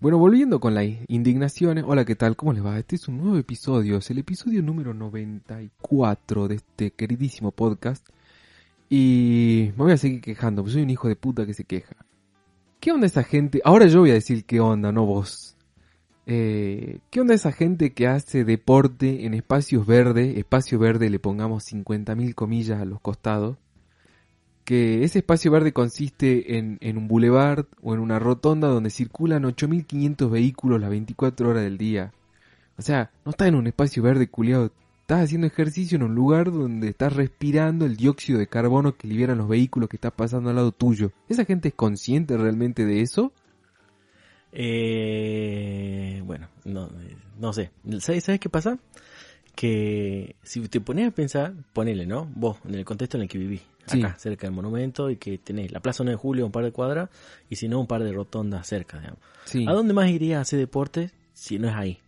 Bueno, volviendo con las indignaciones. Hola, ¿qué tal? ¿Cómo les va? Este es un nuevo episodio. Es el episodio número 94 de este queridísimo podcast. Y me voy a seguir quejando, pues soy un hijo de puta que se queja. ¿Qué onda esa gente? Ahora yo voy a decir qué onda, no vos. Eh, ¿Qué onda esa gente que hace deporte en espacios verdes? Espacio verde le pongamos 50.000 comillas a los costados que ese espacio verde consiste en, en un bulevar o en una rotonda donde circulan 8.500 vehículos las 24 horas del día. O sea, no estás en un espacio verde culiado, estás haciendo ejercicio en un lugar donde estás respirando el dióxido de carbono que liberan los vehículos que estás pasando al lado tuyo. ¿Esa gente es consciente realmente de eso? Eh, bueno, no, no sé. ¿Sabes, ¿Sabes qué pasa? Que si te pones a pensar, ponele, ¿no? Vos, en el contexto en el que vivís acá, cerca del monumento, y que tenés la Plaza 9 de Julio, un par de cuadras, y si no, un par de rotondas cerca, digamos. ¿A dónde más irías a hacer deporte si no es ahí?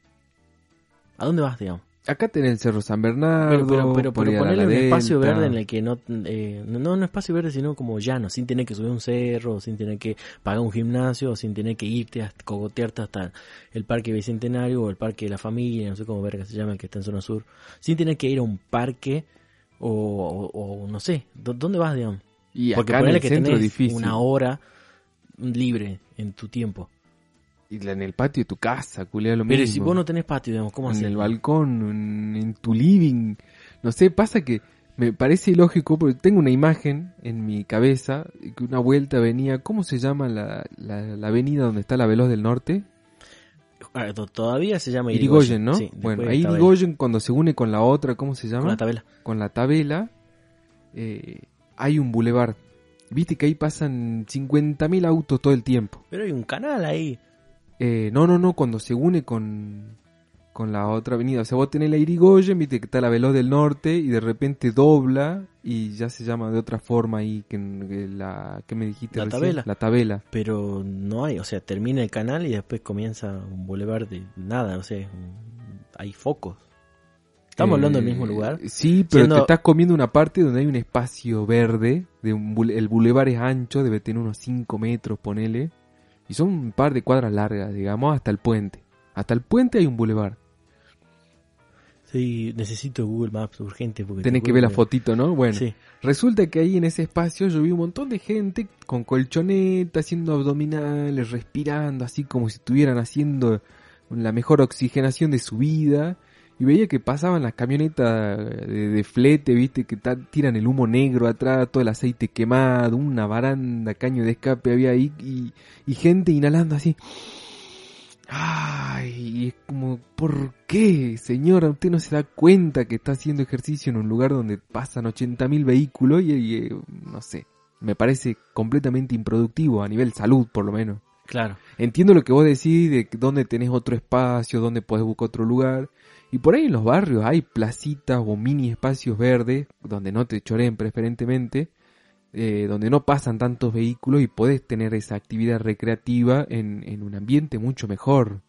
¿A dónde vas, digamos? Acá tenés el Cerro San Bernardo. Pero, pero, ponerle un espacio verde en el que no, eh, no, un espacio verde, sino como llano, sin tener que subir un cerro, sin tener que pagar un gimnasio, sin tener que irte, hasta, cogotearte hasta el Parque Bicentenario o el Parque de la Familia, no sé cómo verga se llama, el que está en zona sur, sin tener que ir a un parque o, o, no sé, ¿dónde vas, digamos? Y Porque acá en el que centro difícil. una hora libre en tu tiempo. Y en el patio de tu casa, culea lo Pero si vos no tenés patio, digamos, ¿cómo En el balcón, en, tu living. No sé, pasa que me parece ilógico porque tengo una imagen en mi cabeza que una vuelta venía, ¿cómo se llama la, la avenida donde está la Veloz del Norte? Ah, todavía se llama Irigoyen, ¿no? bueno, ahí Irigoyen cuando se une con la otra, ¿cómo se llama? Con la tabela. Con la tabela, eh, hay un bulevar. Viste que ahí pasan 50.000 autos todo el tiempo. Pero hay un canal ahí. Eh, no, no, no, cuando se une con, con la otra avenida. O sea, vos tenés la Irigoyen, viste que está la Veloz del Norte y de repente dobla y ya se llama de otra forma ahí que, la que me dijiste la tabela. La tabela. Pero no hay, o sea, termina el canal y después comienza un boulevard de nada, o sea, hay focos. ¿Estamos hablando del mismo lugar? Eh, sí, pero te estás comiendo una parte donde hay un espacio verde, de un, el bulevar es ancho, debe tener unos 5 metros, ponele, y son un par de cuadras largas, digamos, hasta el puente. Hasta el puente hay un bulevar. Sí, necesito Google Maps urgente. Porque Tenés que ver la fotito, ¿no? Bueno, resulta que ahí en ese espacio yo vi un montón de gente con colchoneta, haciendo abdominales, respirando, así como si estuvieran haciendo la mejor oxigenación de su vida. Y veía que pasaban las camionetas de, flete, viste, que tiran el humo negro atrás, todo el aceite quemado, una baranda, caño de escape había ahí, y, y gente inhalando así Ay, es como, ¿por qué, señora? Usted no se da cuenta que está haciendo ejercicio en un lugar donde pasan 80.000 vehículos y, eh, no sé, me parece completamente improductivo a nivel salud, por lo menos. Claro. Entiendo lo que vos decís de dónde tenés otro espacio, dónde podés buscar otro lugar. Y por ahí en los barrios hay placitas o mini espacios verdes donde no te choreen preferentemente eh, donde no pasan tantos vehículos y podés tener esa actividad recreativa en, en, un ambiente mucho mejor.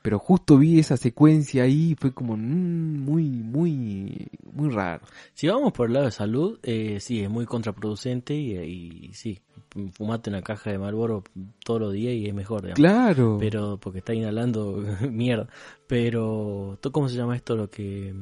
Pero justo vi esa secuencia ahí y fue como mm, muy, muy, muy raro. Si vamos por el lado de salud, eh, sí, es muy contraproducente y, sí, fumate una caja de Marlboro todos los días y es mejor, digamos. Claro. Pero, porque está inhalando mierda. Pero, ¿cómo se llama esto? Lo que...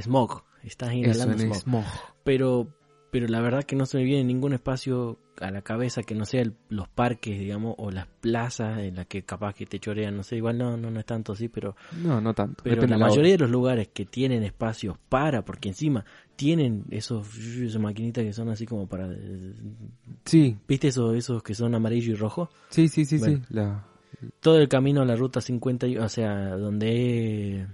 Smog. Estás inhalando smog. smog. Pero pero la verdad que no se me viene ningún espacio a la cabeza que no sea los parques, digamos, o las plazas en las que capaz que te chorean, no sé, igual no, no, no es tanto así, pero... No, no tanto. Pero la mayoría de los lugares que tienen espacios para, porque encima tienen esos, esas maquinitas que son así como para... Sí. ¿Viste esos, esos que son amarillo y rojo? Sí, sí, sí, sí. La... Todo el camino a la ruta 50, o sea, donde...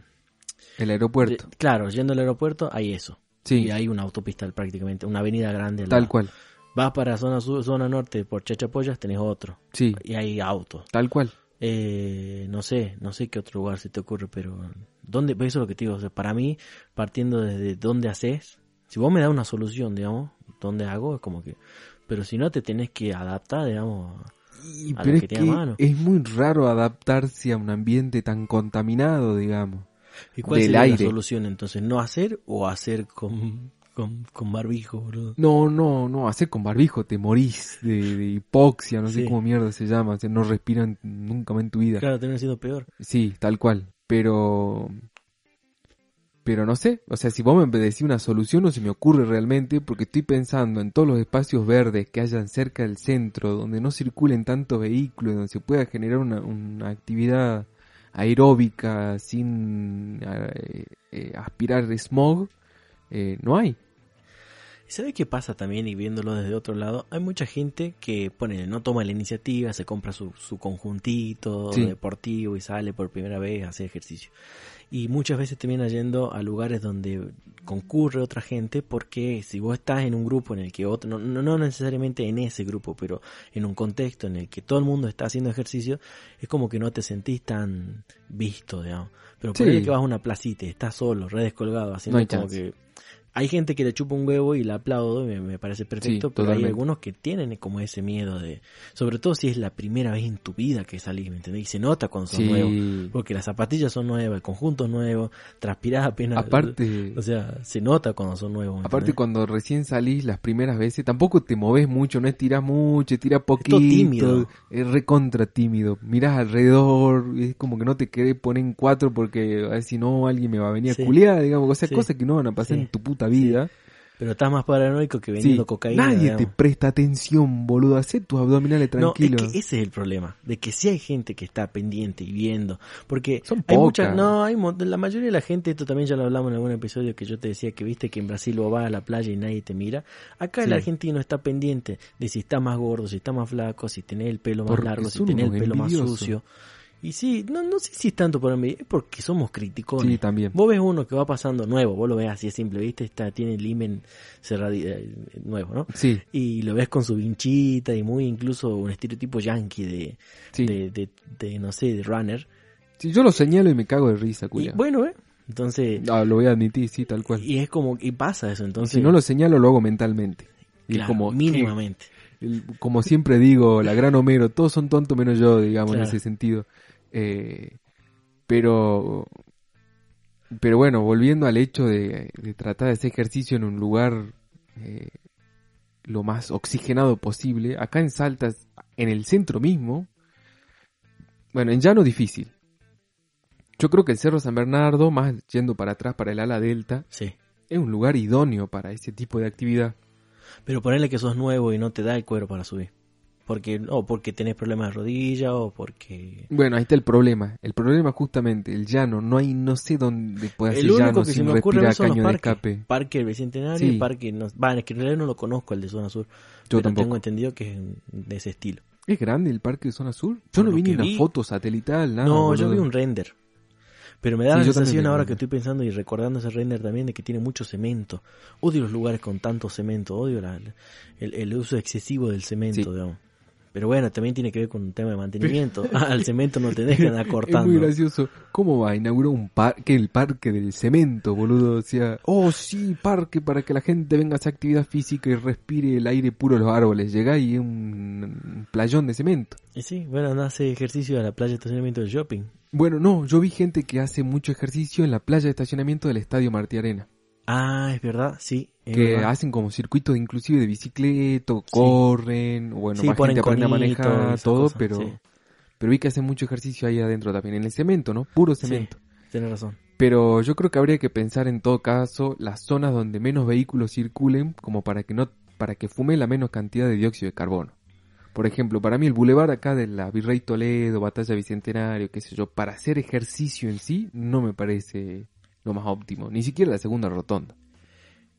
El aeropuerto. claro, yendo al aeropuerto hay eso. Sí. Y hay una autopista prácticamente, una avenida grande. Tal cual. Vas para zona sur, zona norte por Chachapoyas, tenés otro. Sí, Y hay autos. tal cual. Eh, no sé, no sé qué otro lugar se te ocurre, pero ¿dónde? Eso es lo que te digo. o sea, para mí, partiendo desde dónde haces, si vos me das una solución, digamos, dónde hago, es como que. Pero si no, te tenés que adaptar, digamos. Y, A lo es que que tiene a mano. es muy raro adaptarse a un ambiente tan contaminado, digamos. ¿Y cuál Del sería aire. la solución entonces? ¿No hacer o hacer con, con, con barbijo, boludo? No, no, no, hacer con barbijo te morís de, de hipoxia, no sé cómo mierda se llama, o sea, no respiran nunca más en tu vida. Claro, termina siendo peor. Sí, tal cual. Pero. Pero no sé, o sea, si vos me decís una solución no se me ocurre realmente porque estoy pensando en todos los espacios verdes que hayan cerca del centro, donde no circulen tantos vehículos, donde se pueda generar una, una actividad aeróbica sin eh, eh, aspirar smog, eh, no hay. ¿Y ¿Sabe qué pasa también? Y viéndolo desde otro lado, hay mucha gente que pone, no toma la iniciativa, se compra su, su conjuntito Sí. deportivo y sale por primera vez a hacer ejercicio. Y muchas veces termina yendo a lugares donde concurre otra gente porque si vos estás en un grupo en el que otro, no, no, necesariamente en ese grupo, pero en un contexto en el que todo el mundo está haciendo ejercicio, es como que no te sentís tan visto, digamos. Pero por Sí. ahí que vas a una placita y estás solo, redes colgado, haciendo No como chance. que hay gente que le chupa un huevo y la aplaudo, y me, me parece perfecto, Sí, pero hay algunos que tienen como ese miedo de, sobre todo si es la primera vez en tu vida que salís, ¿me entendés? Y se nota cuando son Sí. nuevos, porque las zapatillas son nuevas, el conjunto es nuevo, transpirás apenas, Aparte, o sea, se nota cuando son nuevos. ¿me aparte entendés? cuando recién salís las primeras veces, tampoco te moves mucho, no estirás mucho, estirás poquito, todo tímido. es recontra tímido, mirás alrededor, es como que no te querés poner en cuatro porque a ver si no alguien me va a venir Sí. a culiar, digamos, o sea, cosas que no van a pasar en tu puta vida. Pero estás más paranoico que Sí, vendiendo cocaína. nadie digamos. te presta atención, boludo, hacé tus abdominales tranquilos. No, es que ese es el problema, de que si hay gente que está pendiente y viendo, porque Son hay pocas. mucha, no, hay la mayoría de la gente, esto también ya lo hablamos en algún episodio que yo te decía que viste que en Brasil vos vas a la playa y nadie te mira, acá el Sí. argentino está pendiente de si está más gordo, si está más flaco, si tenés el pelo más Porque largo, si tenés el pelo más sucio. Y sí, no, no sé si es tanto por envidia, es porque somos criticones. Sí, también. Vos ves uno que va pasando nuevo, vos lo ves así de simple, viste, está, tiene el cerrado, eh, nuevo, ¿no? Sí, y lo ves con su vinchita y muy incluso un estereotipo yankee de, sí. de, de, de, no sé, de runner. Sí, yo lo señalo y me cago de risa, Y culia. bueno, ¿eh? Entonces, Ah, lo voy a admitir, sí, tal cual. y es como, y pasa eso, Y entonces, si no lo señalo, lo hago mentalmente. Y claro, como, mínimamente. como siempre digo, la gran Homero, todos son tontos menos yo, digamos, Claro. en ese sentido. Eh, pero, pero bueno, volviendo al hecho de, de tratar de hacer ejercicio en un lugar eh, lo más oxigenado posible, acá en Salta, en el centro mismo, bueno, en llano difícil. Yo creo que el Cerro San Bernardo, más yendo para atrás para el ala delta, Sí. es un lugar idóneo para ese tipo de actividad. Pero ponerle que sos nuevo y no te da el cuero para subir. Porque, o porque tenés problemas de rodilla, o porque... Bueno, ahí está el problema. El problema justamente el llano. No hay, no sé dónde puede único llano que se sin me ocurre son los parques. escape. Parque del Bicentenario Sí. y parque... No, va, es que en realidad no lo conozco, el de Zona Sur. Yo pero tampoco. tengo entendido que es de ese estilo. ¿Es grande el parque de zona sur? Yo Por no vi ni una vi. foto satelital, nada. no, yo vi un render. Pero me da Sí, la sensación ahora que estoy pensando y recordando ese render también de que tiene mucho cemento. Odio los lugares con tanto cemento, odio la- el, el uso excesivo del cemento, Sí. digamos. Pero bueno, también tiene que ver con un tema de mantenimiento. Ah, Al cemento no tenés que andar Es cortando. muy gracioso. ¿Cómo va? Inauguró un parque, el parque del cemento, boludo. Decía, oh sí, parque para que la gente venga a hacer actividad física y respire el aire puro de los árboles. Llegá y es un, playón de cemento. Y sí, bueno, anda a hacer ejercicio a la playa de estacionamiento del shopping. Bueno, no, yo vi gente que hace mucho ejercicio en la playa de estacionamiento del Estadio Martí Arena. Ah, es verdad, sí. Que hacen como circuitos inclusive de bicicleta, corren, bueno, Sí, más ponen gente aprende a manejar, todo, pero sí. pero vi que hacen mucho ejercicio ahí adentro también, en el cemento, ¿no? Puro cemento. Tienes razón. Pero yo creo que habría que pensar en todo caso las zonas donde menos vehículos circulen como para que no para que fume la menos cantidad de dióxido de carbono. Por ejemplo, para mí el bulevar acá de la Virrey Toledo, Batalla Bicentenario, qué sé yo, para hacer ejercicio en sí no me parece lo más óptimo, ni siquiera la segunda rotonda.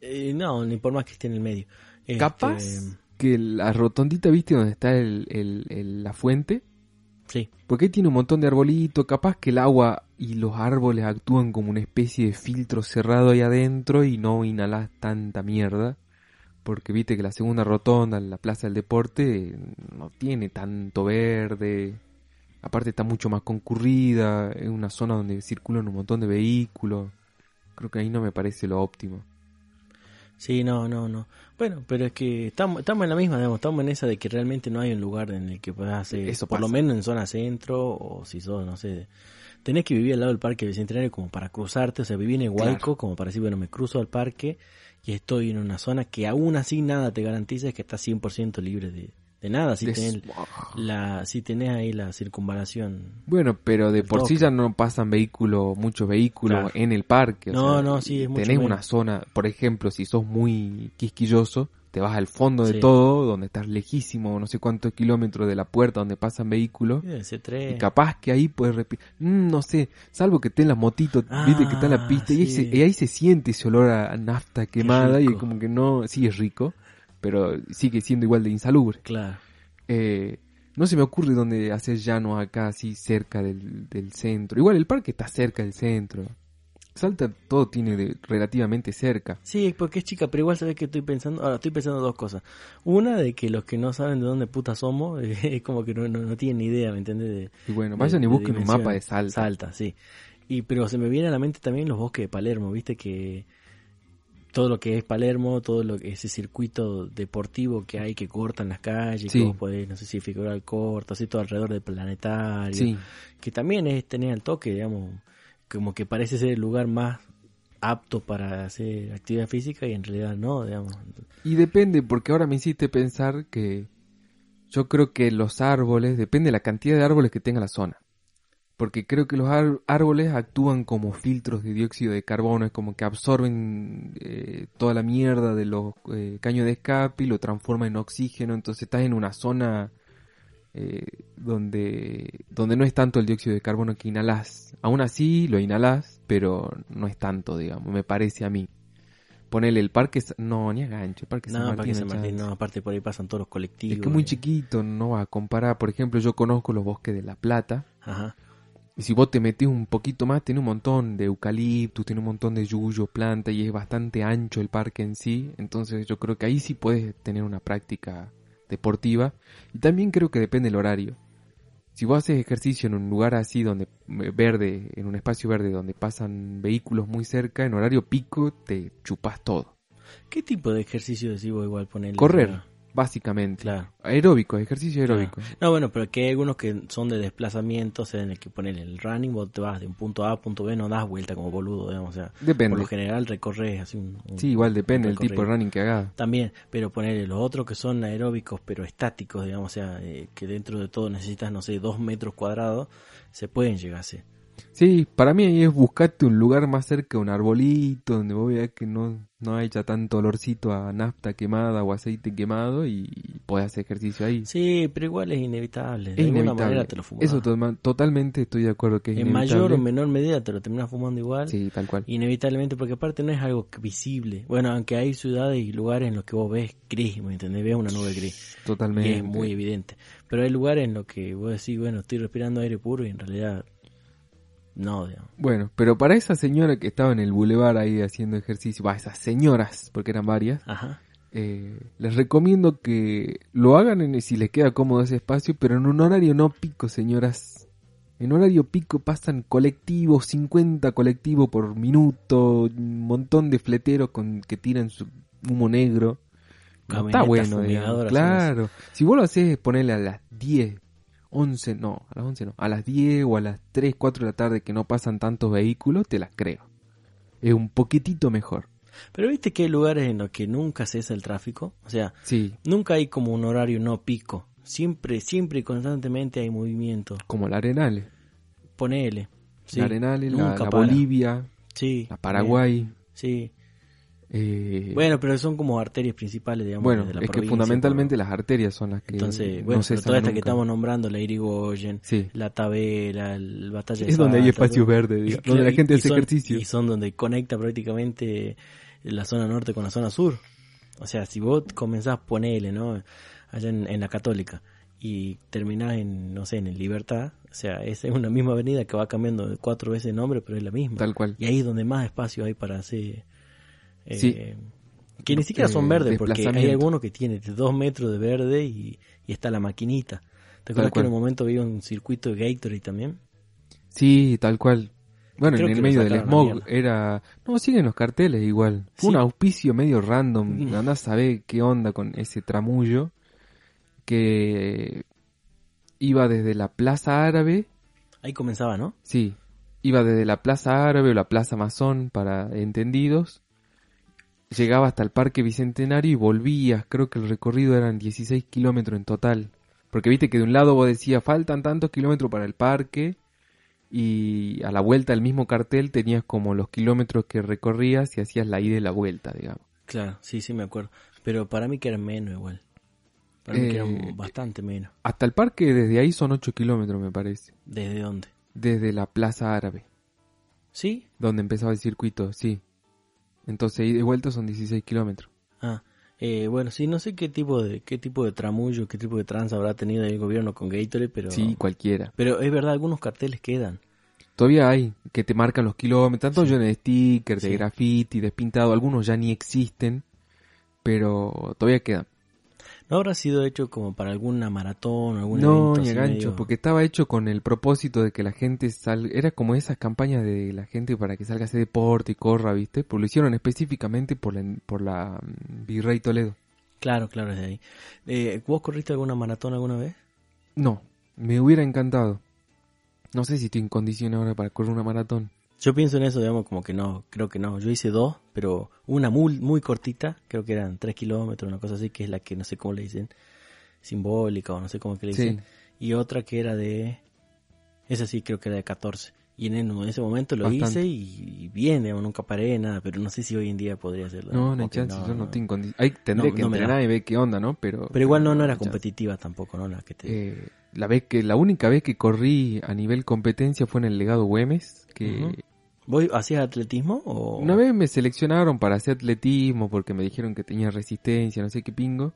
Eh, no, ni por más que esté en el medio. Este, Capaz que la rotondita, ¿viste? Donde está el, el- el- la fuente. Sí, Porque ahí tiene un montón de arbolitos. Capaz que el agua y los árboles actúan como una especie de filtro cerrado ahí adentro y no inhalas tanta mierda. porque viste que la segunda rotonda, la Plaza del Deporte, no tiene tanto verde. Aparte está mucho más concurrida, es una zona donde circulan un montón de vehículos. Creo que ahí no me parece lo óptimo. Sí, no, no, no. Bueno, pero es que estamos, estamos en la misma, digamos, estamos en esa de que realmente no hay un lugar en el que puedas hacer Eso por lo menos en zona centro, o si sos, no sé, tenés que vivir al lado del parque bicentenario como para cruzarte, o sea, vivir en Hualco Claro. como para decir, bueno, me cruzo al parque y estoy en una zona que aún así nada te garantiza que estás 100% libre de, de nada, si tenés, la, si tenés ahí la circunvalación. Bueno, pero de por sí ya no pasan vehículos, muchos vehículos Claro. en el parque. o No, sea, no, sí, es mucho Tenés menos. una zona, por ejemplo, si sos muy quisquilloso, te vas al fondo de Sí. todo, donde estás lejísimo, no sé cuántos kilómetros de la puerta donde pasan vehículos. Y capaz que ahí puedes respirar. no sé, salvo que esté en la motito, viste que está en la Ah, pista y, ahí se, y ahí se siente ese olor a nafta quemada y como que no, sí es rico, pero sigue siendo igual de insalubre. Claro. Eh, no se me ocurre dónde hacer llano acá, así cerca del, del centro. Igual el parque está cerca del centro. Salta todo tiene de, relativamente cerca. Sí, porque es chica, pero igual sabes que estoy pensando, ahora estoy pensando dos cosas. Una de que los que no saben de dónde puta somos, es como que no, no, no tienen ni idea, ¿me entiendes? De, Y bueno, de- vayan y de busquen un mapa de Salta. Salta, sí. Y pero se me viene a la mente también los bosques de Palermo, viste que todo lo que es Palermo, todo lo que ese circuito deportivo que hay que cortan las calles, Sí. que vos podés, no sé si figurar corto, así todo alrededor del planetario, Sí, que también es tener al toque, digamos, como que parece ser el lugar más apto para hacer actividad física y en realidad no, digamos. y depende, porque ahora me hiciste pensar que yo creo que los árboles, depende de la cantidad de árboles que tenga la zona. Porque creo que los árboles actúan como filtros de dióxido de carbono, es como que absorben eh, toda la mierda de los eh, caños de escape y lo transforman en oxígeno, entonces estás en una zona eh, donde, donde no es tanto el dióxido de carbono que inhalas. Aún así lo inhalas, pero no es tanto, digamos, me parece a mí. Ponele el parque, no, ni a gancho, el parque San No, Martín, para que San Martín, no, aparte por ahí pasan todos los colectivos. Es que es muy chiquito, no va a comparar. Por ejemplo, yo conozco los bosques de La Plata. Ajá. Y si vos te metés un poquito más, tiene un montón de eucaliptus, tiene un montón de yuyos, plantas y es bastante ancho el parque en sí. Entonces yo creo que ahí sí puedes tener una práctica deportiva. Y también creo que depende del horario. Si vos haces ejercicio en un lugar así donde eh, verde, en un espacio verde donde pasan vehículos muy cerca, en horario pico te chupas todo. ¿Qué tipo de ejercicio decís vos igual ponerle? Correr, básicamente. Claro. Aeróbico, ejercicio aeróbico. No, bueno, pero que hay algunos que son de desplazamiento, o sea, en el que poner el running, vos te vas de un punto A a punto B, no das vuelta como boludo, digamos, o sea, por Depende. lo general recorres así un... un- Sí, igual depende del tipo de running que hagas. También, pero ponerle los otros que son aeróbicos pero estáticos, digamos, o sea, eh, que dentro de todo necesitas, no sé, dos metros cuadrados, se pueden llegar a hacer. Sí, para mí ahí es buscarte un lugar más cerca un arbolito donde vos veas que no, no haya tanto olorcito a nafta quemada o aceite quemado y podés hacer ejercicio ahí. Sí, pero igual es inevitable, de es alguna inevitable. manera te lo fumas. Eso to- totalmente estoy de acuerdo que es en inevitable. mayor o menor medida te lo terminas fumando igual. Sí, tal cual. Inevitablemente, porque aparte no es algo visible. Bueno, aunque hay ciudades y lugares en los que vos ves gris, ¿me entendés? Ves una nube gris. Y Totalmente. es muy evidente. Pero hay lugares en los que vos decís, bueno, estoy respirando aire puro y en realidad no, digamos. Bueno, pero para esa señora que estaba en el bulevar ahí haciendo ejercicio, va, esas señoras, porque eran varias, Ajá. eh, les recomiendo que lo hagan en, si les queda cómodo ese espacio, pero en un horario no pico, señoras. En horario pico pasan colectivos, 50 colectivos por minuto, un montón de fleteros con que tiran su humo negro. No está bueno, digamos. Claro. Si vos lo haces, ponerle a las 10, 11, no, a las 11 no, a las 10 o a las 3, 4 de la tarde que no pasan tantos vehículos, te las creo. Es un poquitito mejor. Pero viste que hay lugares en los que nunca cesa el tráfico. O sea, Sí, nunca hay como un horario no pico. Siempre, siempre y constantemente hay movimiento. como la Arenales. Ponele. Sí. la Arenales, la, la. Bolivia, Sí. la Paraguay. Sí. Eh, Bueno, pero son como arterias principales, digamos, bueno, de la es que fundamentalmente las arterias son las que Entonces, no bueno, pero estas que estamos nombrando, la Irigoyen, Sí, la Tabela, el Batalla de es donde hay Salta, espacio todo. verde, Y digamos, claro, donde la gente y hace son- ejercicio. Y son donde conecta prácticamente la zona norte con la zona sur. O sea, si vos comenzás, ponele, ¿no? Allá en, en la Católica y terminás en, no sé, en el Libertad, o sea, esa es una misma avenida que va cambiando de cuatro veces de nombre, pero es la misma. Tal cual. Y ahí es donde más espacio hay para hacer... eh. Que ni siquiera son eh, verdes, porque hay algunos que tienen de dos metros de verde y, y está la maquinita. ¿Te acuerdas que en un momento había un circuito de Gatorade también? Sí, tal cual. Bueno, Creo en el medio del smog era... No, siguen los carteles igual. Fue un auspicio medio random. Mm. Andás a saber qué onda con ese tramullo. Que iba desde la Plaza Árabe. Ahí comenzaba, ¿no? Sí, iba desde la Plaza Árabe o la Plaza Masón para entendidos. Llegaba hasta el Parque Bicentenario y volvías. Creo que el recorrido eran 16 kilómetros en total. Porque viste que de un lado vos decías faltan tantos kilómetros para el parque. Y a la vuelta del mismo cartel tenías como los kilómetros que recorrías y hacías la ida y la vuelta, digamos. Claro, sí, sí me acuerdo. Pero para mí que eran menos igual. Para mí que Eh, eran bastante menos. Hasta el parque desde ahí son 8 kilómetros, me parece. ¿Desde dónde? Desde la Plaza Árabe, ¿Sí? donde empezaba el circuito, sí. Entonces, ida y vuelta son 16 kilómetros. Ah, eh, bueno, sí, no sé qué tipo de qué tipo de tramullo, qué tipo de tranza habrá tenido el gobierno con Gatorade, pero Sí, cualquiera. pero es verdad, algunos carteles quedan. Todavía hay que te marcan los kilómetros, tanto Sí. yo de stickers, de graffiti, despintado, algunos ya ni existen, pero todavía quedan. ¿No habrá sido hecho como para alguna maratón, algún No, evento así gancho, medio- porque estaba hecho con el propósito de que la gente salga, era como esas campañas de la gente para que salga a hacer deporte y corra, ¿viste? Pues lo hicieron específicamente por la, por la mm, Virrey Toledo. Claro, claro, es de ahí. Eh, ¿Vos corriste alguna maratón alguna vez? No, me hubiera encantado. No sé si estoy en condiciones ahora para correr una maratón. Yo pienso en eso, digamos, como que no, creo que no. Yo hice dos, pero una muy, muy cortita, creo que eran tres kilómetros, una cosa así, que es la que no sé cómo le dicen, simbólica o no sé cómo que le dicen. Sí. Y otra que era de, esa sí creo que era de 14. Y en, en ese momento lo Bastante. hice y, bien, digamos, nunca paré nada, pero no sé si hoy en día podría hacerlo. No, no hay chance, yo no tengo condiciones. Ahí tendré No, que entrenar y ver qué onda, ¿no? Pero, Pero igual no, no era chance. competitiva tampoco, ¿no? La que te... Eh, la vez que la única vez que corrí a nivel competencia fue en el legado Güemes, que Ujú. ¿Vos hacías atletismo o...? una vez me seleccionaron para hacer atletismo porque me dijeron que tenía resistencia, no sé qué pingo,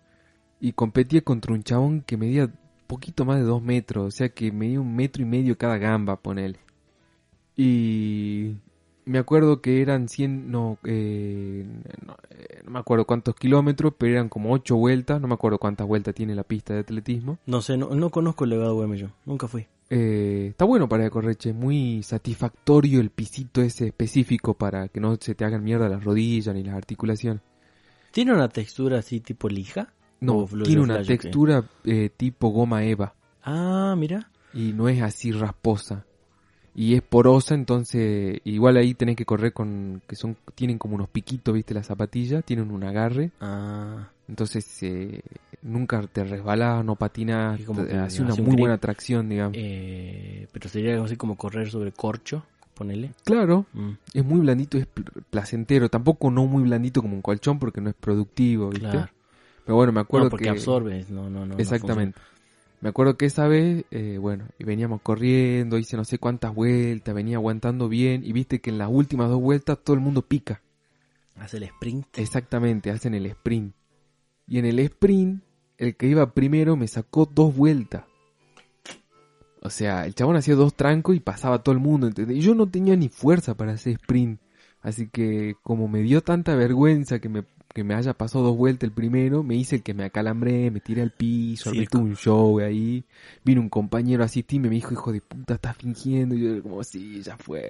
y competía contra un chabón que medía poquito más de dos metros, o sea que medía un metro y medio cada gamba, ponele. Y me acuerdo que eran 100, no, eh, no, eh, no me acuerdo cuántos kilómetros, pero eran como ocho vueltas, no me acuerdo cuántas vueltas tiene la pista de atletismo. No sé, no, no conozco el legado Güemes yo, nunca fui. Eh, está bueno para correr, che, muy satisfactorio el pisito ese específico para que no se te hagan mierda las rodillas ni las articulaciones. ¿Tiene una textura así tipo lija? No, ¿O lo- tiene una textura eh, tipo goma eva Ah, mira. y no es así rasposa. Y es porosa, entonces igual ahí tenés que correr con que son tienen como unos piquitos, ¿viste? Las zapatillas, tienen un agarre, Ah, entonces eh, nunca te resbalas, no patinas, como que hace una hace muy buena tracción, digamos. eh, pero sería algo así como correr sobre corcho, ponele. Claro, Mm, es muy blandito, es pl- placentero, tampoco no muy blandito como un colchón porque no es productivo, ¿viste? claro. Pero bueno, me acuerdo No, porque que absorbe, no, no, no. no Exactamente. Me acuerdo que esa vez, eh, bueno, y veníamos corriendo, hice no sé cuántas vueltas, venía aguantando bien y viste que en las últimas dos vueltas todo el mundo pica. Hace el sprint. Exactamente, hacen el sprint. Y en el sprint, el que iba primero me sacó dos vueltas. O sea, el chabón hacía dos trancos y pasaba todo el mundo, ¿entendés? Y yo no tenía ni fuerza para hacer sprint. Así que como me dio tanta vergüenza que me, que me haya pasado dos vueltas el primero, me hice el que me acalambré, me tiré al piso, todo un show ahí. Vino un compañero a asistirme y me dijo, hijo de puta, estás fingiendo. Y yo como, sí, ya fue,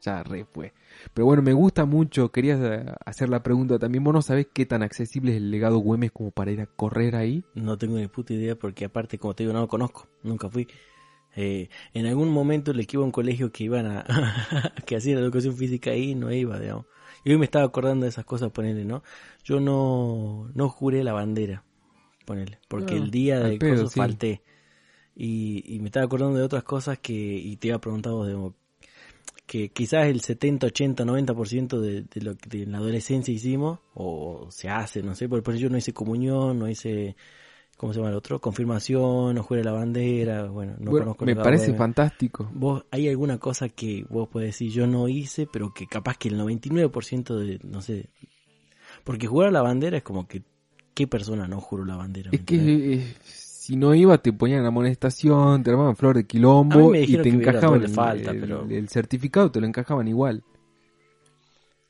ya re fue. Pero bueno, me gusta mucho, quería eh, hacer la pregunta también, vos no sabés qué tan accesible es el legado Güemes como para ir a correr ahí. No tengo ni puta idea porque aparte, como te digo, no lo conozco. Nunca fui. Eh, en algún momento le iba a un colegio que iban a... que hacían educación física ahí y no iba, digamos. Y hoy me estaba acordando de esas cosas, ponele, ¿no? Yo no, no juré la bandera, ponele. Porque el día de pedo, cosas sí. falté. Y, y me estaba acordando de otras cosas que... Y te iba a preguntar vos, digamos, que quizás el 70, 80, 90% de, de lo que en la adolescencia hicimos, o se hace, no sé, por, por yo no hice comunión, no hice, ¿cómo se llama el otro? Confirmación, no juré la bandera, bueno, no Bueno, conozco me la parece fantástico. ¿Vos, hay alguna cosa que vos podés decir yo no hice, pero que capaz que el 99% de, no sé, porque jugar la bandera es como que, ¿qué persona no juró la bandera? ¿me Es que eh, si no iba te ponían amonestación, te armaban flor de A quilombo y te encajaban falta, el- pero- el certificado, te lo encajaban igual.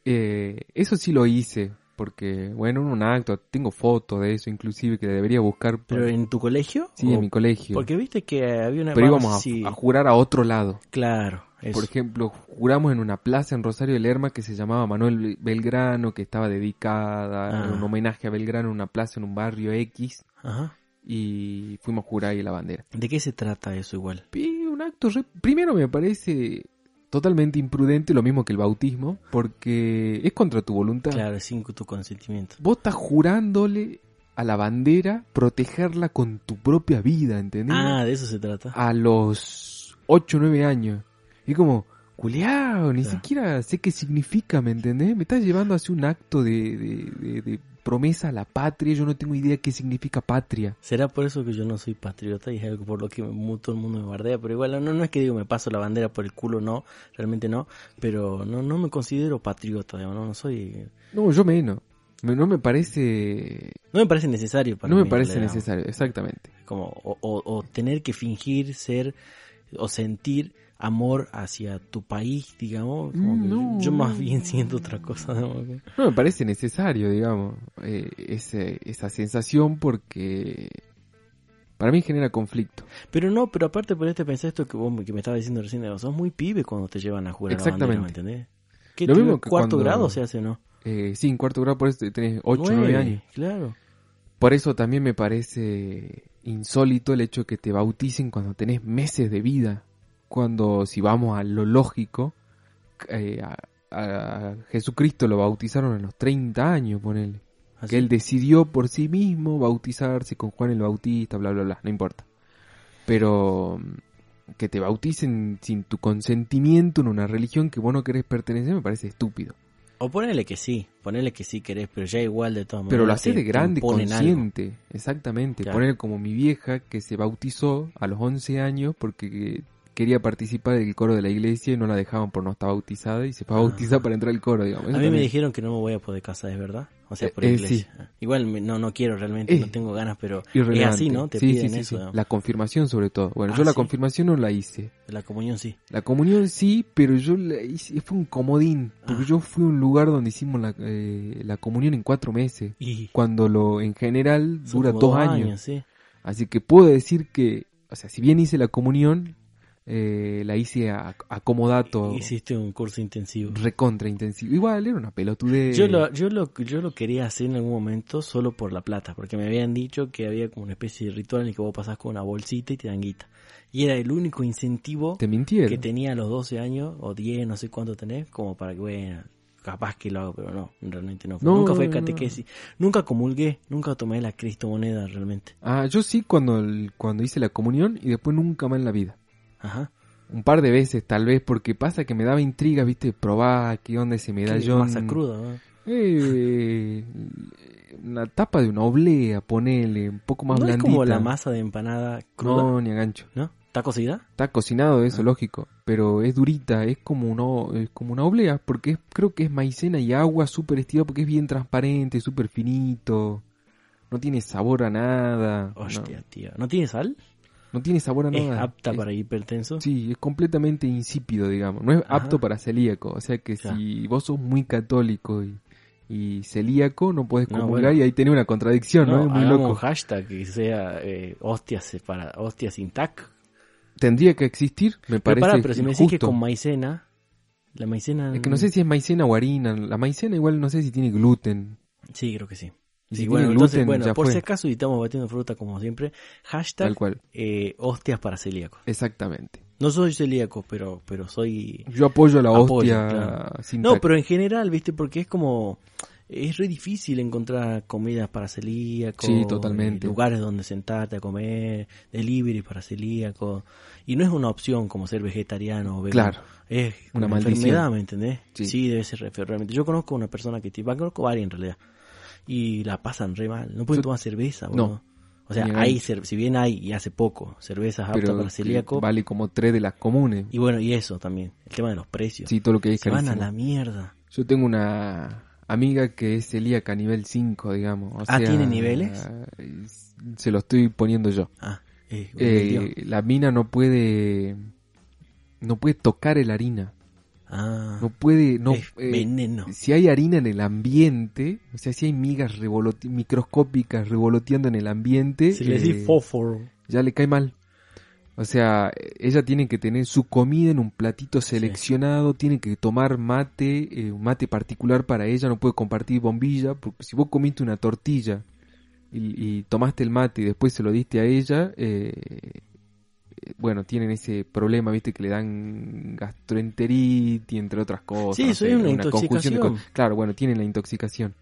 Eh, eso sí lo hice, porque, bueno, en un acto, tengo fotos de eso inclusive que debería buscar. por- ¿Pero en tu colegio? Sí, ¿O- en mi colegio. Porque viste que había una... Pero vamos, íbamos a, sí, a jurar a otro lado. Claro, eso. Por ejemplo, juramos en una plaza en Rosario de Lerma que se llamaba Manuel Belgrano, que estaba dedicada, Ah. era un homenaje a Belgrano, una plaza en un barrio X, Ajá. y fuimos a jurar ahí la bandera. ¿De qué se trata eso igual? Y un acto, re- primero me parece totalmente imprudente, lo mismo que el bautismo, porque es contra tu voluntad. Claro, sin tu consentimiento. Vos estás jurándole a la bandera protegerla con tu propia vida, ¿entendés? Ah, de eso se trata. a los 8 o 9 años. Y como, culiao, ni Claro. siquiera sé qué significa, ¿me entendés? Me estás llevando hacia un acto de, de- de- de promesa a la patria, yo no tengo idea qué significa patria. Será por eso que yo no soy patriota y es algo por lo que todo el mundo me bardea, pero igual no, no es que digo me paso la bandera por el culo, no, realmente no, pero no, no me considero patriota, digamos, no, no soy, No, yo menos. Me- No me parece... no me parece necesario para No me parece digamos. necesario, exactamente. como o, o- o tener que fingir ser o sentir amor hacia tu país, digamos, como que No. yo, yo más bien siento otra cosa. No me parece necesario, digamos, eh, ese- esa sensación porque para mí genera conflicto. Pero no, pero aparte por este pensé esto que vos me- que me estabas diciendo recién, sos muy pibe cuando te llevan a jugar a la bandera, ¿me Exactamente. entendés? ¿Qué Lo mismo que cuarto cuando- grado se hace, no? Eh, sí, en cuarto grado por eso tenés 8 o 9 Nueve, años. Claro. Por eso también me parece insólito el hecho que te bauticen cuando tenés meses de vida. Cuando, si vamos a lo lógico, eh, a, a Jesucristo lo bautizaron a los 30 años, ponele. Así. Que él decidió por sí mismo bautizarse con Juan el Bautista, bla, bla, bla, no importa. Pero mm, que te bauticen sin tu consentimiento en una religión que vos no querés pertenecer me parece estúpido. O ponele que sí, ponele que sí querés, pero ya igual de todas maneras. Pero lo haces de grande, imponen algo. consciente. Exactamente. Claro. Poner como mi vieja que se bautizó a los 11 años porque quería participar del coro de la iglesia y no la dejaban por no estar bautizada y se fue a Ah. bautizar para entrar al coro, digamos. A mí me dijeron que no me voy a poder casar, ¿es verdad? O sea, Eh, por eh, iglesia. Igual me- no no quiero realmente, Eh, no tengo ganas, pero es así, ¿no? Te sí, piden sí, sí, eso. sí. La confirmación sobre todo. Bueno, Ah, yo la sí. confirmación no la hice. La comunión sí. La comunión sí, pero yo la hice, fue un comodín, porque Ah. yo fui a un lugar donde hicimos la, eh, la comunión en cuatro meses, Y cuando lo en general son dura dos años. sí. Así que puedo decir que, o sea, si bien hice la comunión, eh, la hice a, a comodato, Hiciste un curso intensivo. recontra intensivo. Igual era una pelotudez. Yo lo, yo, lo, yo lo quería hacer en algún momento solo por la plata, porque me habían dicho que había como una especie de ritual en el que vos pasás con una bolsita y te dan guita. Y era el único incentivo Te que tenía a los 12 años, o 10, no sé cuánto tenés, como para que, bueno, capaz que lo hago, pero no, realmente no. No, nunca fue no, catequesis, nunca comulgué, nunca tomé la cristo moneda realmente. Ah, yo sí cuando, el- cuando hice la comunión y después nunca más en la vida. Ajá. Un par de veces tal vez, porque pasa que me daba intriga, viste, probar qué onda ese medallón. Masa cruda, ¿no? Eh, una tapa de una oblea, ponele, un poco más no es como la masa de empanada cruda, ¿no? No, ni a gancho. ¿Está cocida? Está cocinado eso, Ah. lógico, pero es durita, es como una, es como una oblea, porque es- creo que es maicena y agua súper estirada porque es bien transparente, súper finito, no tiene sabor a nada, no, Hostia, tío. ¿No tiene sal? No tiene sabor a ¿Es nada. apta Es- para hipertenso? Sí, es completamente insípido, digamos, no es Ajá. apto para celíaco, o sea que Ya. si vos sos muy católico y, y celíaco no puedes No, comulgar bueno. y ahí tenés una contradicción, ¿no? No, Es muy loco. un hashtag que sea eh, hostias para hostias sin tac. Tendría que existir, me Pero parece pará, pero si me decís que con maicena, la maicena... Es que no sé si es maicena o harina. La maicena igual no sé si tiene gluten. Sí, creo que sí. Y Sí, si bueno, tiene entonces, gluten, bueno, ya por fue. si acaso y estamos batiendo fruta como siempre, hashtag Tal cual. eh, hostias para celíacos. Exactamente. No soy celíaco, pero, pero soy... Yo apoyo la Apoyo, hostia claro. sin No, pero en general, viste, porque es como... Es re difícil encontrar comidas para celíacos. Sí, totalmente. eh, Lugares donde sentarte a comer, delivery para celíacos. Y no es una opción como ser vegetariano o vegano. Claro. Es Una una maldición. enfermedad, ¿me entendés? Sí. Sí. debe ser realmente. Yo conozco una persona que, conozco varias en realidad, y la pasan re mal. No pueden Yo- tomar cerveza, No. O sea, hay, si bien hay, y hace poco, cervezas aptas para celíaco, vale como tres de las comunes. y bueno, y eso también, el tema de los precios. Sí, todo lo que es Se van a la mierda. Yo tengo una amiga que es celíaca nivel 5, digamos. O Ah, sea, ¿tiene niveles? es- Se lo estoy poniendo yo. Ah, eh, Eh, la mina no puede... No puede tocar el harina. Ah, No puede, no, es eh, veneno. si hay harina en el ambiente, o sea, si hay migas revoloti- microscópicas revoloteando en el ambiente, Si le eh, decís fósforo. ya le cae mal. O sea, ella tiene que tener su comida en un platito seleccionado, tiene que tomar mate, eh, un mate particular para ella, no puede compartir bombilla, porque si vos comiste una tortilla y, y tomaste el mate y después se lo diste a ella, eh, bueno, tienen ese problema, viste, que le dan gastroenteritis, entre otras cosas. Sí, es una conjunción de intoxicación. Claro, bueno, tienen la intoxicación.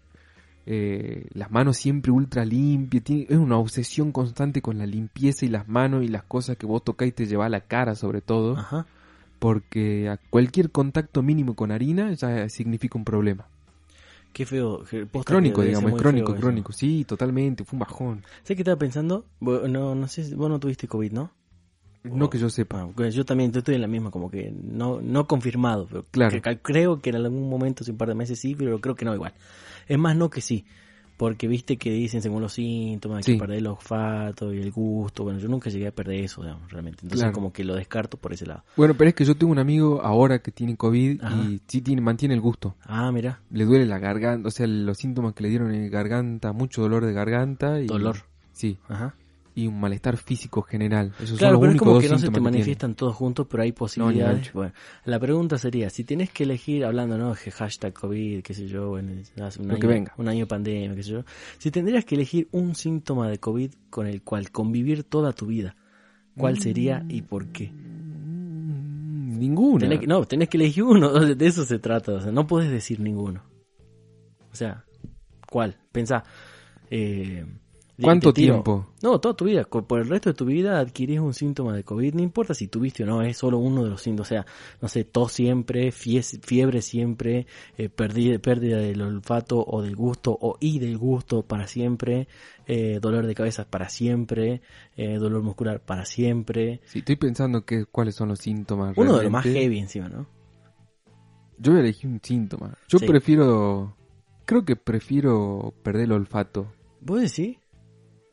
Eh, las manos siempre ultra limpias, tiene- es una obsesión constante con la limpieza y las manos y las cosas que vos tocáis te lleva a la cara sobre todo, Ajá. porque a cualquier contacto mínimo con harina ya significa un problema. Qué feo. posta Crónico, que digamos, es crónico, eso. crónico, sí, totalmente, fue un bajón. ¿Sabes qué estaba pensando? No, no sé, si- vos no tuviste COVID, ¿no? No que yo sepa. Ah, yo también estoy en la misma, como que no, no confirmado, pero Claro. que creo que en algún momento, hace un par de meses sí, pero creo que no igual. Es más no que sí, porque viste que dicen según los síntomas, Sí. que perder el olfato y el gusto, bueno, yo nunca llegué a perder eso, digamos, realmente. Entonces Claro. como que lo descarto por ese lado. Bueno, pero es que yo tengo un amigo ahora que tiene COVID Ajá. y sí tiene, mantiene el gusto. Ah, mira, Le duele la garganta, o sea, los síntomas que le dieron en garganta, mucho dolor de garganta y... dolor. Sí, Ajá. Y un malestar físico general. Esos son Claro, los pero es como que no se te manifiestan todos juntos, pero hay posibilidades. bueno, la pregunta sería, si tenés que elegir, hablando, ¿no? Hashtag COVID, qué sé yo, bueno, hace un Lo año, que venga. un año de pandemia, qué sé yo. Si tendrías que elegir un síntoma de COVID con el cual convivir toda tu vida, ¿cuál sería y por qué? Ninguna. Tenés que- no, tenés que elegir uno, de eso se trata, o sea, no puedes decir ninguno. O sea, ¿cuál? Pensá. Eh, ¿Cuánto tiempo? No, toda tu vida. Por el resto de tu vida adquirís un síntoma de COVID. No importa si tuviste o no, es solo uno de los síntomas. O sea, no sé, tos siempre, fie- fiebre siempre, eh, pérdida, pérdida del olfato o del gusto o y del gusto para siempre, eh, dolor de cabeza para siempre, eh, dolor muscular para siempre. Sí, estoy pensando que, cuáles son los síntomas. Uno de los más heavy encima, ¿no? Yo elegir un síntoma. Yo Sí. prefiero... Creo que prefiero perder el olfato. ¿Vos decís?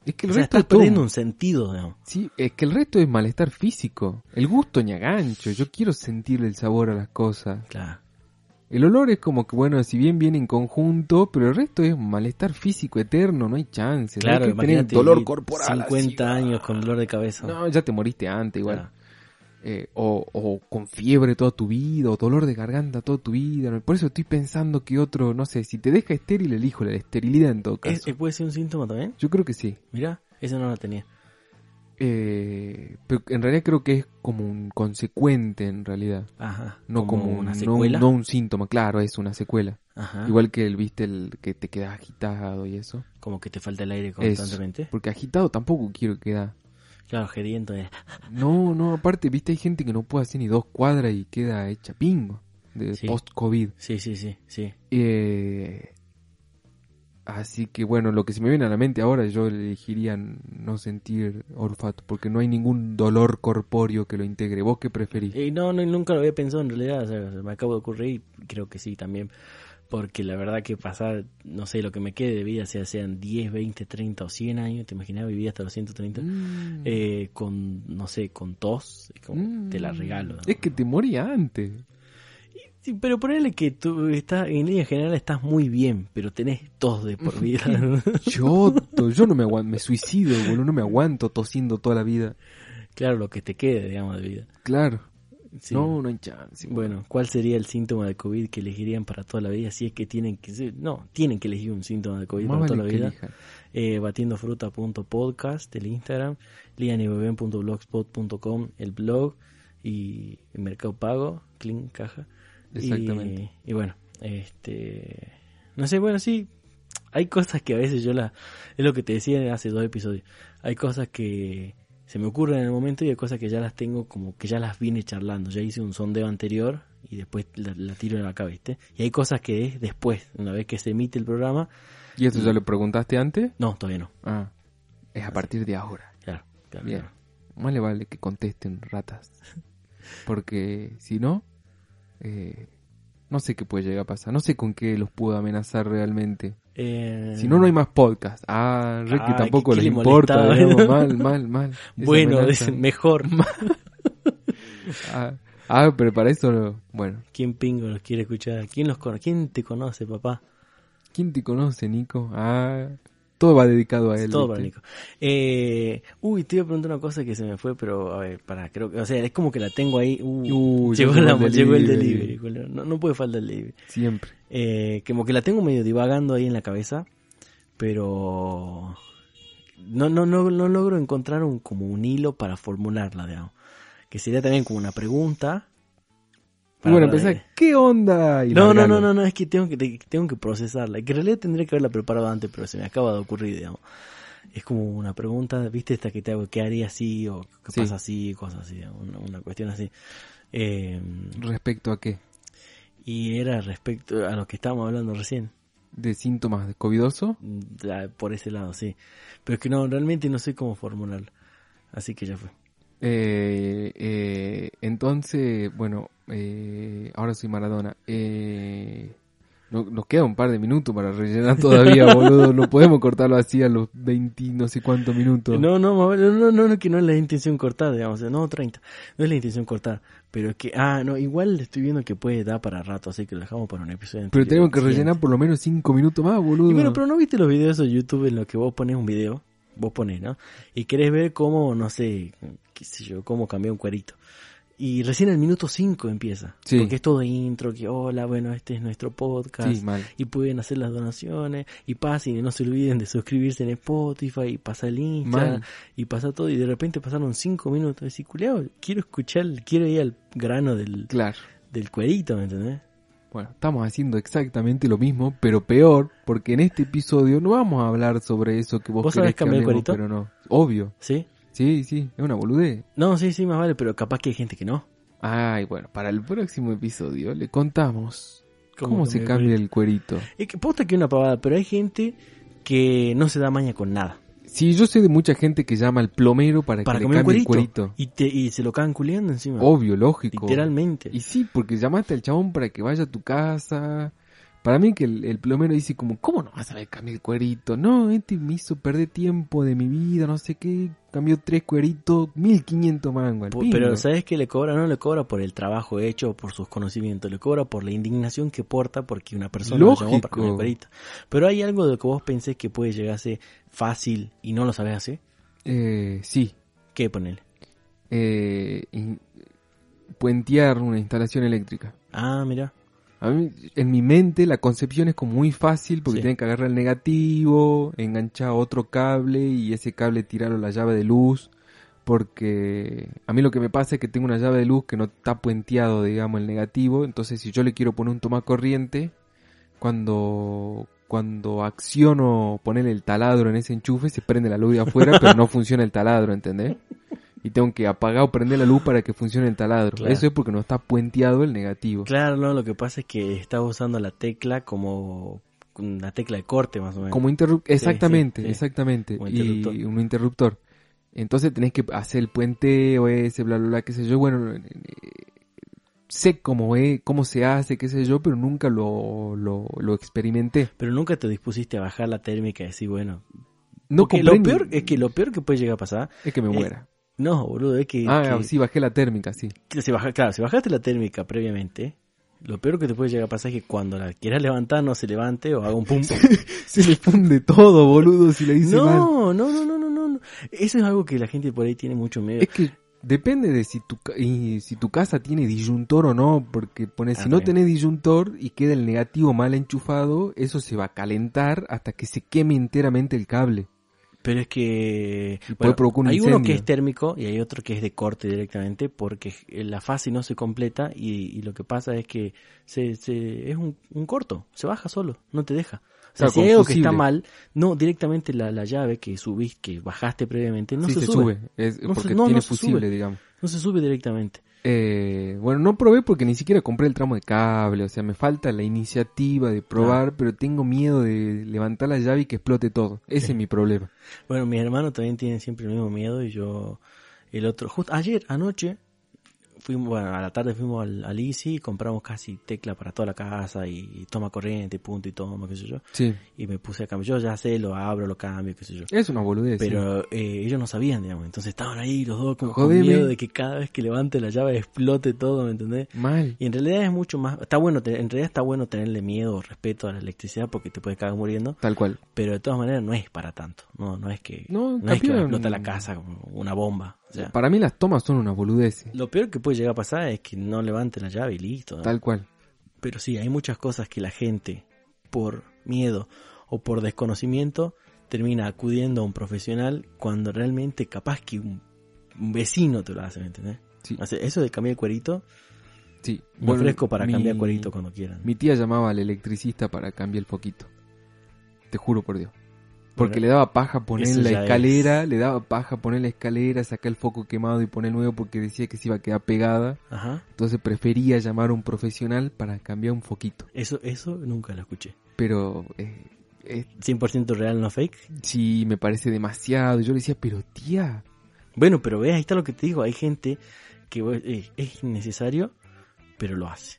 Es que el O sea, resto estás es todo- perdiendo un sentido, digamos. Sí, es que el resto es malestar físico. El gusto ni a gancho. Yo quiero sentir el sabor a las cosas. Claro. El olor es como que, bueno, si bien viene en conjunto, pero el resto es malestar físico eterno, no hay chance. Claro, hay que tener dolor corporal. 50 así. años con dolor de cabeza. No, ya te moriste antes igual. Claro. Eh, o, o con fiebre toda tu vida, o dolor de garganta toda tu vida. Por eso estoy pensando que otro, no sé, si te deja estéril, elijo la esterilidad en todo caso. ¿Es- ¿Puede ser un síntoma también? Yo creo que sí. Mira, esa no la tenía. Eh, pero en realidad creo que es como un consecuente en realidad. Ajá. No como, una un, secuela. No, no un síntoma, claro, es una secuela. Ajá. Igual que el, viste, el que te quedas agitado y eso. Como que te falta el aire Eso. constantemente. Porque agitado tampoco quiero quedar. Claro, geriento. eh. No, no, aparte, viste, hay gente que no puede hacer ni dos cuadras y queda hecha pingo de Sí. post-COVID. Sí, sí, sí, sí. Eh, así que bueno, lo que se me viene a la mente ahora, yo elegiría no sentir olfato, porque no hay ningún dolor corpóreo que lo integre. ¿Vos qué preferís? Y no, no, nunca lo había pensado en realidad. o sea, se me acabo de ocurrir y creo que sí también. Porque la verdad que pasar, no sé, lo que me quede de vida, sea sean 10, 20, 30 o 100 años, te imaginas vivir hasta los 130, Mm. eh, con, no sé, con tos, como, Mm. te la regalo. ¿no? Es que te moría antes. Pero ponele que tú estás, en línea general estás muy bien, pero tenés tos de por vida. Choto, yo no me aguanto, me suicido, boludo, no me aguanto tosiendo toda la vida. claro, lo que te quede, digamos, de vida. Claro. Sí. No, no hay chance. Bueno, ¿cuál sería el síntoma de COVID que elegirían para toda la vida? Si es que tienen que no, tienen que elegir un síntoma de COVID Más para toda la vida. elijan. Eh, batiendofruta.podcast, el Instagram, lianybeben.blogspot.com, el blog y el Mercado Pago, Clean Caja. Y- Exactamente. Y, bueno, este, no sé, bueno, sí, hay cosas que a veces yo la, es lo que te decía hace dos episodios, hay cosas que se me ocurren en el momento y hay cosas que ya las tengo como que ya las vine charlando, ya hice un sondeo anterior y después la, la tiro en acá, ¿viste? Y hay cosas que es después, una vez que se emite el programa, ¿Y eso ya lo preguntaste antes? no, todavía no, Ah, es a partir de ahora. claro, claro, Bien. claro. Más le vale que contesten ratas. Porque si no, eh, no sé qué puede llegar a pasar. No sé con qué los puedo amenazar realmente. Eh, Si no, no hay más podcast. Ah, que Ah, tampoco ¿qué- les le importa. digamos, mal, mal, mal. Esa Bueno, amenaza. es mejor. Ah, Ah, pero para eso, bueno. ¿Quién pingo los quiere escuchar? ¿Quién los? ¿Quién te conoce, papá? ¿Quién te conoce, Nico? Ah, todo va dedicado a él. Todo para. Nico. Eh, uy, te iba a preguntar una cosa que se me fue, pero a ver, para, creo que, o sea, es como que la tengo ahí. Uh, Uy, llegó, ya la- llegó el llegó el delivery. No, no puede faltar el delivery. Siempre. Eh, como que la tengo medio divagando ahí en la cabeza, pero no, no, no, no logro encontrar un, como un hilo para formularla, digamos. Que sería también como una pregunta. Y bueno, empezar, ¿qué onda? Y No, no, no, no, no, es que tengo que te- tengo que procesarla. Que en realidad tendría que haberla preparado antes, pero se me acaba de ocurrir, digamos. Es como una pregunta, ¿viste esta que te hago? ¿Qué haría así? ¿O qué Sí. pasa así? Cosas así, una, una cuestión así. Eh, ¿Respecto a qué? y era respecto a lo que estábamos hablando recién. ¿De síntomas de covidoso? Ya, por ese lado, sí. Pero es que no, realmente no sé cómo formularlo. Así que ya fue. Eh, eh, entonces, bueno, eh, ahora soy Maradona. Eh, no- nos queda un par de minutos para rellenar todavía, boludo. No podemos cortarlo así a los 20 no sé cuántos minutos. No, no, no, no, no, que no es la intención cortar, digamos, no 30, no es la intención cortar, pero es que, ah, no, igual estoy viendo que puede dar para rato, así que lo dejamos para un episodio. pero tenemos que rellenar por lo menos 5 minutos más, boludo. Y bueno, pero no viste los videos de YouTube en los que vos pones un video, vos pones, ¿no? Y querés ver cómo, no sé, qué sé yo, cómo cambió un cuerito. Y recién al minuto 5 empieza. Sí. Porque es todo intro, que hola, bueno, este es nuestro podcast. Sí, y pueden hacer las donaciones y pasen y no se olviden de suscribirse en Spotify y pasa el Instagram Mal. y pasa todo y de repente pasaron cinco minutos y culeado, quiero escuchar, quiero ir al grano del, Claro. del cuerito, ¿me entendés? Bueno, estamos haciendo exactamente lo mismo, pero peor, porque en este episodio no vamos a hablar sobre eso que vos, ¿Vos querés sabés que cambiar el hablemos, cuerito? pero no. Obvio. ¿Sí? Sí, sí, es una boludez. No, sí, sí, más vale, pero capaz que hay gente que no. Ay, bueno, para el próximo episodio le contamos cómo, ¿Cómo se cambia el cuerito. Es que posta que una pavada, pero hay gente que no se da maña con nada. Sí, yo sé de mucha gente que llama al plomero para, Para que le comer cambie cuerito. el cuerito. Y, te, y se lo cagan culiando encima. Obvio, lógico. Literalmente. Y sí, porque llamaste al chabón para que vaya a tu casa. Para mí que el, el plomero dice como, ¿cómo no vas a ver cambiar el cuerito? No, este me hizo perder tiempo de mi vida, no sé qué. Cambió tres cueritos, 1500 mangos. al. Pero ¿sabes qué le cobra? No le cobra por el trabajo hecho o por sus conocimientos, le cobra por la indignación que porta porque una persona lo llamó para comer Lógico. cuerito. Pero hay algo de lo que vos pensés que puede llegar a ser fácil y no lo sabés hacer. Eh, sí, ¿Qué ponele? eh, puentear una instalación eléctrica. Ah, mira. A mí, en mi mente la concepción es como muy fácil porque Sí. tienen que agarrar el negativo, enganchar otro cable y ese cable tirarlo a la llave de luz. Porque a mí lo que me pasa es que tengo una llave de luz que no está puenteado, digamos, el negativo. Entonces si yo le quiero poner un toma corriente, cuando, cuando acciono poner el taladro en ese enchufe, se prende la luz de afuera, pero no funciona el taladro, ¿entendés? Y tengo que apagar o prender la luz para que funcione el taladro. Claro. Eso es porque no está puenteado el negativo. Claro, no, lo que pasa es que estás usando la tecla como una tecla de corte más o menos. Como interruptor, exactamente, sí. exactamente. Como y interruptor. un interruptor. Entonces tenés que hacer el puenteo ese, bla, bla, bla, qué sé yo. Bueno, eh, sé cómo es, cómo se hace, qué sé yo, pero nunca lo, lo, lo experimenté. Pero nunca te dispusiste a bajar la térmica y decir, bueno... No lo peor es que lo peor que puede llegar a pasar... es que me muera. No, boludo, es que... ah, que- sí, bajé la térmica, sí. que si baja, claro, si bajaste la térmica previamente, lo peor que te puede llegar a pasar es que cuando la quieras levantar no se levante o haga un pum. Se le funde todo, boludo, si le dice mal. no, no, no, no, no, no, no. Eso es algo que la gente por ahí tiene mucho miedo. Es que depende de si tu, y si tu casa tiene disyuntor o no, porque pone, si no tenés disyuntor y queda el negativo mal enchufado, eso se va a calentar hasta que se queme enteramente el cable. Pero es que un hay uno que es térmico y hay otro que es de corte directamente porque la fase no se completa y, y lo que pasa es que se, se- es un, un corto, se baja solo, no te deja. O sea, Claro, si hay algo que está mal, no directamente la, la llave que subís, que bajaste previamente, no sí, se, se sube. sube, es No se- porque no, tiene no se fusible, sube. digamos. No se sube directamente. Eh, bueno, no probé porque ni siquiera compré el tramo de cable, o sea, me falta la iniciativa de probar, pero tengo miedo de levantar la llave y que explote todo. Ese Sí. es mi problema. Bueno, mis hermanos también tienen siempre el mismo miedo y yo el otro, justo ayer, anoche, fuimos, bueno, a la tarde fuimos al, al Easy y compramos casi tecla para toda la casa y, y toma corriente, punto y toma, qué sé yo. Sí. Y me puse a cambiar. Yo ya sé, lo abro, lo cambio, qué sé yo. Es una boludez. sí. Pero eh, ellos no sabían, digamos. Entonces estaban ahí los dos con, miedo de que cada vez que levante la llave explote todo, ¿me entendés? Mal. Y en realidad es mucho más, está bueno, te- en realidad está bueno tenerle miedo o respeto a la electricidad porque te puedes cagar muriendo, Tal cual. pero de todas maneras no es para tanto, no, no es que, No, no es que va a campeón. explotar la casa como una bomba, Para mí las tomas son una boludez. lo peor que puede llegar a pasar es que no levante la llave y listo, ¿no? Tal cual. pero sí, hay muchas cosas que la gente, por miedo o por desconocimiento, termina acudiendo a un profesional cuando realmente capaz que un, un vecino te lo hace, ¿me entendés? Sí. O sea, eso de cambiar el cuerito, Sí. me Bueno, ofrezco para mi- cambiar cuerito cuando quieran. Mi tía llamaba al electricista para cambiar el foquito. Te juro por Dios. Porque le daba paja poner eso la escalera, le daba paja poner la escalera, sacar el foco quemado y poner nuevo porque decía que se iba a quedar pegada. Ajá. Entonces prefería llamar a un profesional para cambiar un foquito. Eso, eso nunca lo escuché. Pero eh, eh, 100% real, no fake. sí me parece demasiado. Yo le decía, pero tía, Bueno, pero ve, ahí está lo que te digo. Hay gente que eh, es innecesario, pero lo hace.